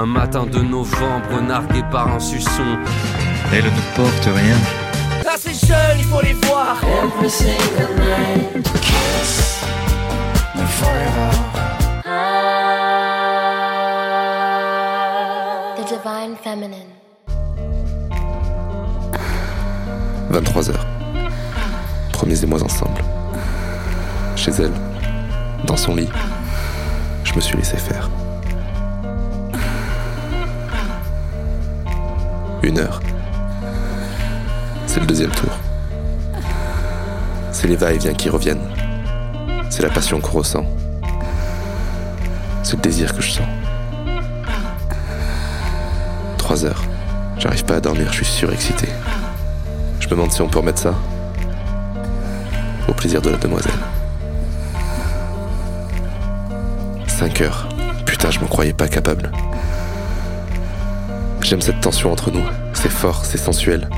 Un matin de novembre, nargué par un suçon. Elle ne porte rien. Là c'est jeune, il faut les voir. Every single night. Kiss me forever. The Divine Feminine. 23h. Premiers émois ensemble. Chez elle, dans son lit, je me suis laissé faire. Une heure. C'est le deuxième tour. C'est les va-et-vient qui reviennent. C'est la passion qu'on ressent. C'est le désir que je sens. Trois heures. J'arrive pas à dormir, je suis surexcité. Je me demande si on peut remettre ça. Au plaisir de la demoiselle. 5 heures. Putain, je m'en croyais pas capable. J'aime cette tension entre nous. C'est fort, c'est sensuel.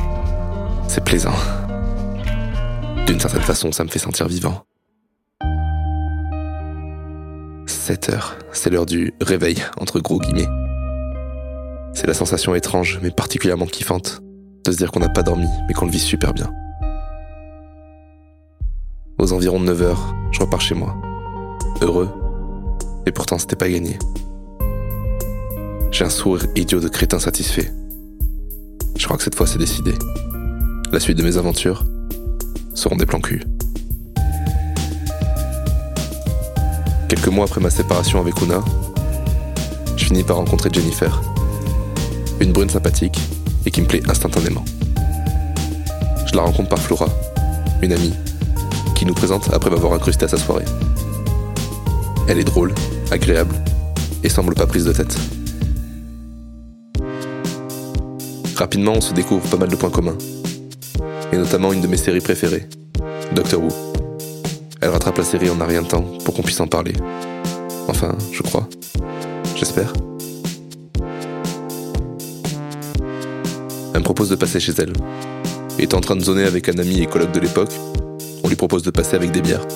C'est plaisant. D'une certaine façon, ça me fait sentir vivant. 7 heures. C'est l'heure du réveil, entre gros guillemets. C'est la sensation étrange, mais particulièrement kiffante, de se dire qu'on n'a pas dormi, mais qu'on le vit super bien. Aux environs de 9 heures, je repars chez moi. Heureux, et pourtant c'était pas gagné. J'ai un sourire idiot de crétin satisfait. Je crois que cette fois c'est décidé. La suite de mes aventures seront des plans cul. Quelques mois après ma séparation avec Una, je finis par rencontrer Jennifer. Une brune sympathique et qui me plaît instantanément. Je la rencontre par Flora, une amie, qui nous présente après m'avoir incrusté à sa soirée. Elle est drôle, agréable et semble pas prise de tête. Rapidement, on se découvre pas mal de points communs, et notamment une de mes séries préférées, Doctor Who. Elle rattrape la série en un rien de temps pour qu'on puisse en parler. Enfin, je crois. J'espère. Elle me propose de passer chez elle. Étant en train de zoner avec un ami et colloque de l'époque, on lui propose de passer avec des bières.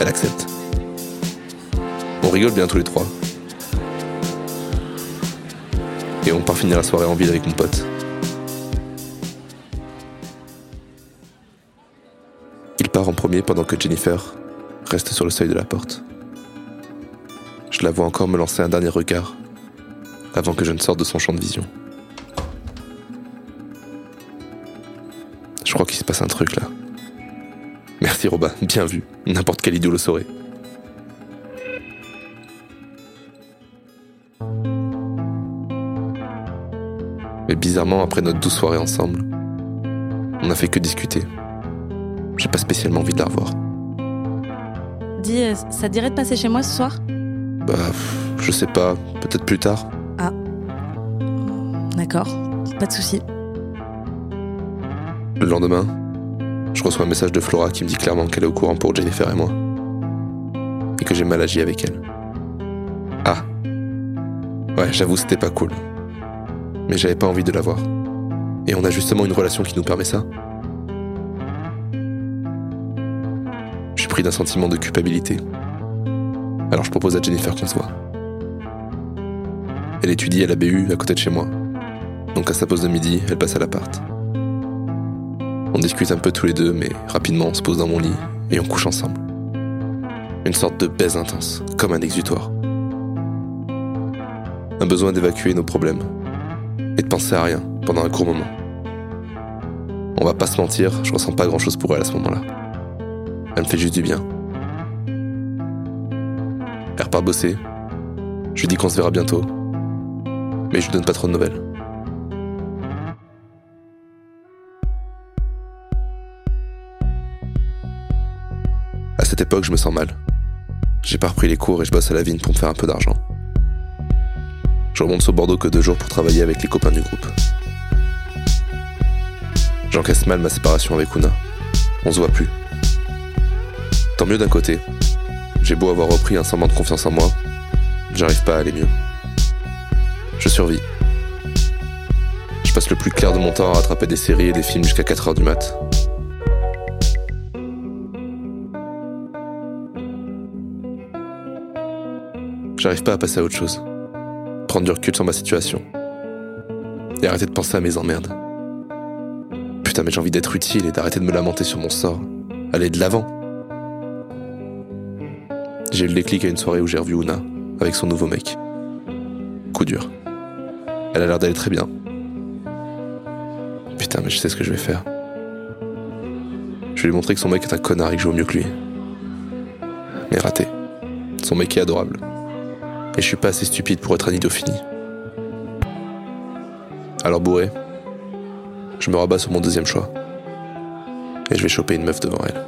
Elle accepte. On rigole bien tous les trois. Et on part finir la soirée en ville avec mon pote. Il part en premier pendant que Jennifer reste sur le seuil de la porte. Je la vois encore me lancer un dernier regard avant que je ne sorte de son champ de vision. Je crois qu'il se passe un truc là. Merci Robin, bien vu. N'importe quel idiot le saurait. Bizarrement, après notre douce soirée ensemble, on n'a fait que discuter. J'ai pas spécialement envie de la revoir. Dis, euh, ça te dirait de passer chez moi ce soir? Bah, je sais pas, peut-être plus tard. D'accord, pas de souci. Le lendemain, je reçois un message de Flora qui me dit clairement qu'elle est au courant pour Jennifer et moi. Et que j'ai mal agi avec elle. Ah. Ouais, j'avoue, c'était pas cool. Mais j'avais pas envie de la voir. Et on a justement une relation qui nous permet ça. Je suis pris d'un sentiment de culpabilité. Alors je propose à Jennifer qu'on se voit. Elle étudie à la BU à côté de chez moi. Donc à sa pause de midi, elle passe à l'appart. On discute un peu tous les deux, mais rapidement on se pose dans mon lit et on couche ensemble. Une sorte de baise intense, comme un exutoire. Un besoin d'évacuer nos problèmes et de penser à rien pendant un court moment. On va pas se mentir, je ressens pas grand chose pour elle à ce moment-là. Elle me fait juste du bien. Elle repart bosser. Je lui dis qu'on se verra bientôt. Mais je lui donne pas trop de nouvelles. À cette époque, je me sens mal. J'ai pas repris les cours et je bosse à la vigne pour me faire un peu d'argent. Je remonte sur Bordeaux que deux jours pour travailler avec les copains du groupe. J'encaisse mal ma séparation avec Una. On se voit plus. Tant mieux d'un côté. J'ai beau avoir repris un semblant de confiance en moi, j'arrive pas à aller mieux. Je survis. Je passe le plus clair de mon temps à rattraper des séries et des films jusqu'à 4h du mat. J'arrive pas à passer à autre chose. Prendre du recul sur ma situation. Et arrêter de penser à mes emmerdes. Putain, mais j'ai envie d'être utile et d'arrêter de me lamenter sur mon sort. Aller de l'avant. J'ai eu le déclic à une soirée où j'ai revu Una avec son nouveau mec. Coup dur. Elle a l'air d'aller très bien. Putain, mais je sais ce que je vais faire. Je vais lui montrer que son mec est un connard et que je vaux mieux que lui. Mais raté. Son mec est adorable. Et je suis pas assez stupide pour être un fini. Alors bourré, je me rabats sur mon deuxième choix. Et je vais choper une meuf devant elle.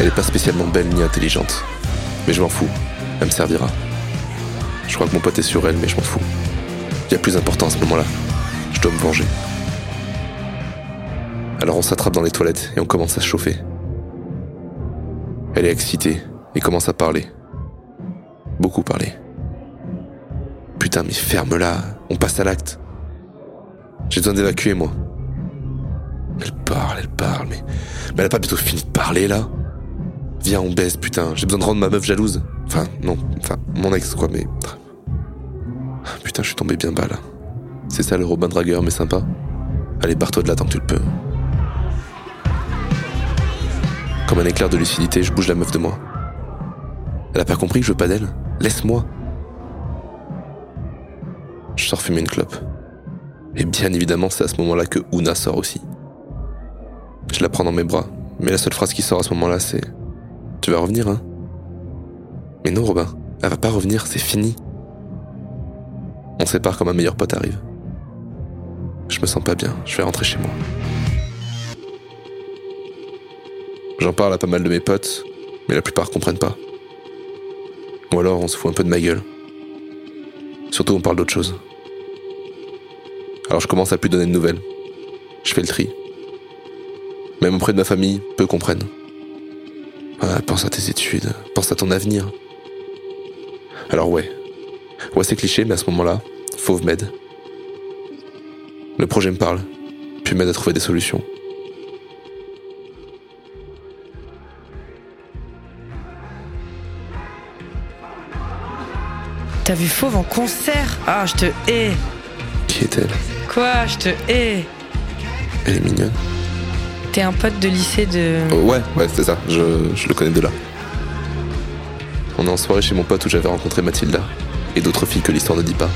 Elle est pas spécialement belle ni intelligente. Mais je m'en fous. Elle me servira. Je crois que mon pote est sur elle, mais je m'en fous. Il y a plus important à ce moment-là. Je dois me venger. Alors on s'attrape dans les toilettes et on commence à se chauffer. Elle est excitée et commence à parler. Beaucoup parler. Putain, mais ferme-la, on passe à l'acte. J'ai besoin d'évacuer, moi. Elle parle, elle parle, mais... Mais elle a pas bientôt fini de parler, là Viens, on baisse, putain, j'ai besoin de rendre ma meuf jalouse. Enfin, non, enfin, mon ex, quoi, mais... Putain, je suis tombé bien bas, là. C'est ça le Robin Dragueur, mais sympa Allez, barre-toi de là tant que tu le peux. Comme un éclair de lucidité, je bouge la meuf de moi. Elle a pas compris que je veux pas d'elle Laisse-moi. Je sors fumer une clope. Et bien évidemment, c'est à ce moment-là que Una sort aussi. Je la prends dans mes bras, mais la seule phrase qui sort à ce moment-là, c'est Tu vas revenir, hein? Mais non, Robin, elle va pas revenir, c'est fini. On sépare comme un meilleur pote arrive. Je me sens pas bien, je vais rentrer chez moi. J'en parle à pas mal de mes potes, mais la plupart comprennent pas. Ou alors on se fout un peu de ma gueule. Surtout on parle d'autre chose. Alors je commence à plus donner de nouvelles. Je fais le tri. Même auprès de ma famille, peu comprennent. Ah, pense à tes études, pense à ton avenir. Alors ouais. Ouais, c'est cliché, mais à ce moment-là, Fauve m'aide. Le projet me parle, puis m'aide à trouver des solutions. T'as vu Fauve en concert Ah, je te hais Qui est-elle? Quoi Je te hais Elle est mignonne. T'es un pote de lycée de... Oh, ouais, ouais, c'est ça, je, je le connais de là. On est en soirée chez mon pote où j'avais rencontré Mathilda et d'autres filles que l'histoire ne dit pas.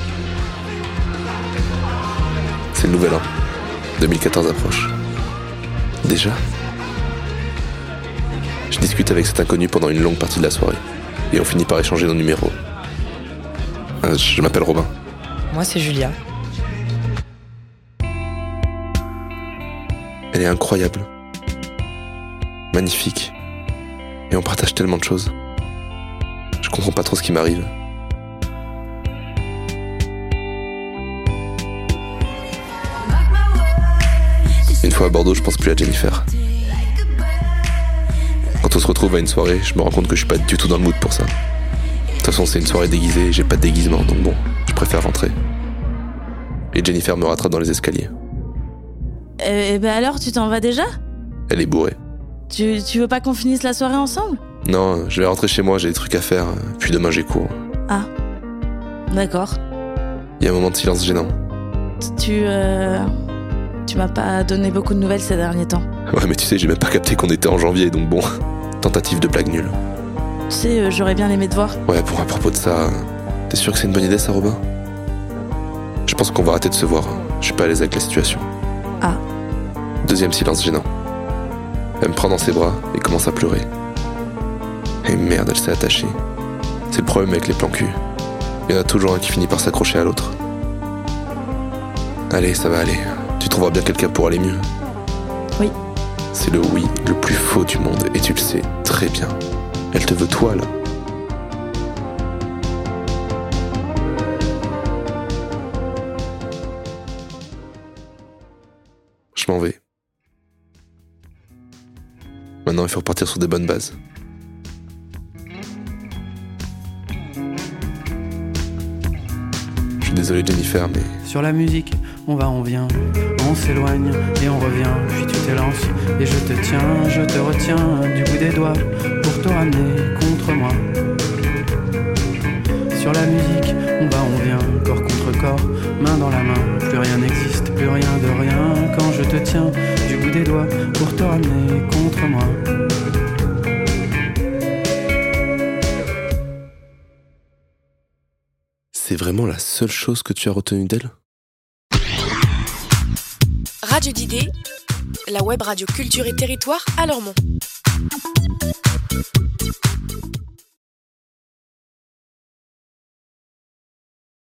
C'est le nouvel an. 2014 approche. Déjà Je discute avec cet inconnu pendant une longue partie de la soirée. Et on finit par échanger nos numéros. Euh, Je m'appelle Robin. Moi, c'est Julia. Elle est incroyable. Magnifique. Et on partage tellement de choses. Je comprends pas trop ce qui m'arrive. Une fois à Bordeaux, je pense plus à Jennifer. Quand on se retrouve à une soirée, je me rends compte que je suis pas du tout dans le mood pour ça. De toute façon, c'est une soirée déguisée j'ai pas de déguisement, donc bon, je préfère rentrer. Et Jennifer me rattrape dans les escaliers. Eh ben alors, tu t'en vas déjà? Elle est bourrée. tu, tu veux pas qu'on finisse la soirée ensemble? Non, je vais rentrer chez moi, j'ai des trucs à faire, puis demain j'ai cours. Ah. D'accord. Il y a un moment de silence gênant. Tu. Euh... Tu m'as pas donné beaucoup de nouvelles ces derniers temps. Ouais, mais tu sais, j'ai même pas capté qu'on était en janvier, donc bon. Tentative de blague nulle. Tu sais, euh, j'aurais bien aimé te voir. Ouais, pour à propos de ça, t'es sûr que c'est une bonne idée, ça, Robin? Je pense qu'on va arrêter de se voir. Je suis pas à l'aise avec la situation. Ah. Deuxième silence gênant. Elle me prend dans ses bras et commence à pleurer. Et merde, elle s'est attachée. C'est le problème avec les plans cul. Il y en a toujours un qui finit par s'accrocher à l'autre. Allez, ça va aller. Tu trouveras bien quelqu'un pour aller mieux. Oui. C'est le oui le plus faux du monde et tu le sais très bien. Elle te veut toi là. Je m'en vais. Maintenant, il faut repartir sur des bonnes bases. Je suis désolé Jennifer, mais Sur la musique, on va, on vient, on s'éloigne et on revient. Puis tu t'élances et je te tiens, je te retiens du bout des doigts pour te ramener contre moi. sur la musique. On va, on vient, corps contre corps, main dans la main. Plus rien n'existe, plus rien de rien. Quand je te tiens du bout des doigts pour te ramener contre moi. C'est vraiment la seule chose que tu as retenue d'elle? Radio d'idées, la web radio culture et territoire à Lormont.